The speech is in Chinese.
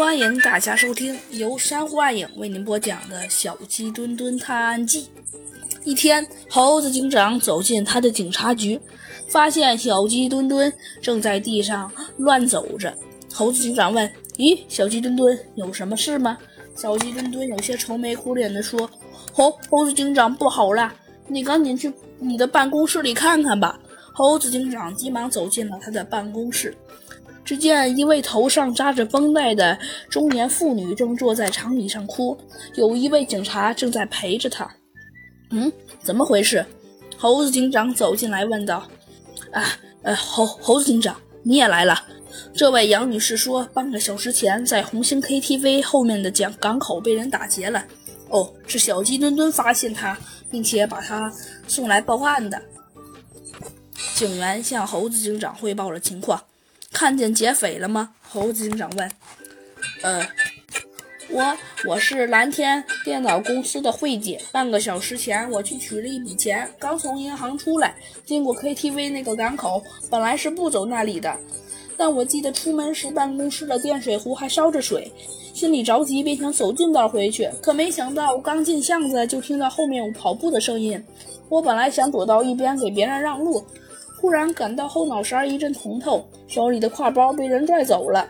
欢迎大家收听由珊瑚暗影为您播讲的《小鸡墩墩探案记》。一天，猴子警长走进他的警察局，发现小鸡墩墩正在地上乱走着。猴子警长问：“咦，小鸡墩墩，有什么事吗？”小鸡墩墩有些愁眉苦脸地说：“猴猴子警长，不好了，你赶紧去你的办公室里看看吧。”猴子警长急忙走进了他的办公室。只见一位头上扎着绷带的中年妇女正坐在长椅上哭，有一位警察正在陪着她。嗯，怎么回事？猴子警长走进来问道。啊，呃，猴猴子警长，你也来了。这位杨女士说，半个小时前在红星 KTV 后面的港港口被人打劫了。哦，是小鸡墩墩发现他，并且把他送来报案的。警员向猴子警长汇报了情况。看见劫匪了吗？猴子警长问。呃，我我是蓝天电脑公司的慧姐。半个小时前，我去取了一笔钱，刚从银行出来，经过 KTV 那个港口，本来是不走那里的，但我记得出门时办公室的电水壶还烧着水，心里着急，便想走近道回去。可没想到，刚进巷子，就听到后面有跑步的声音。我本来想躲到一边给别人让路。突然感到后脑勺一阵疼痛，手里的挎包被人拽走了。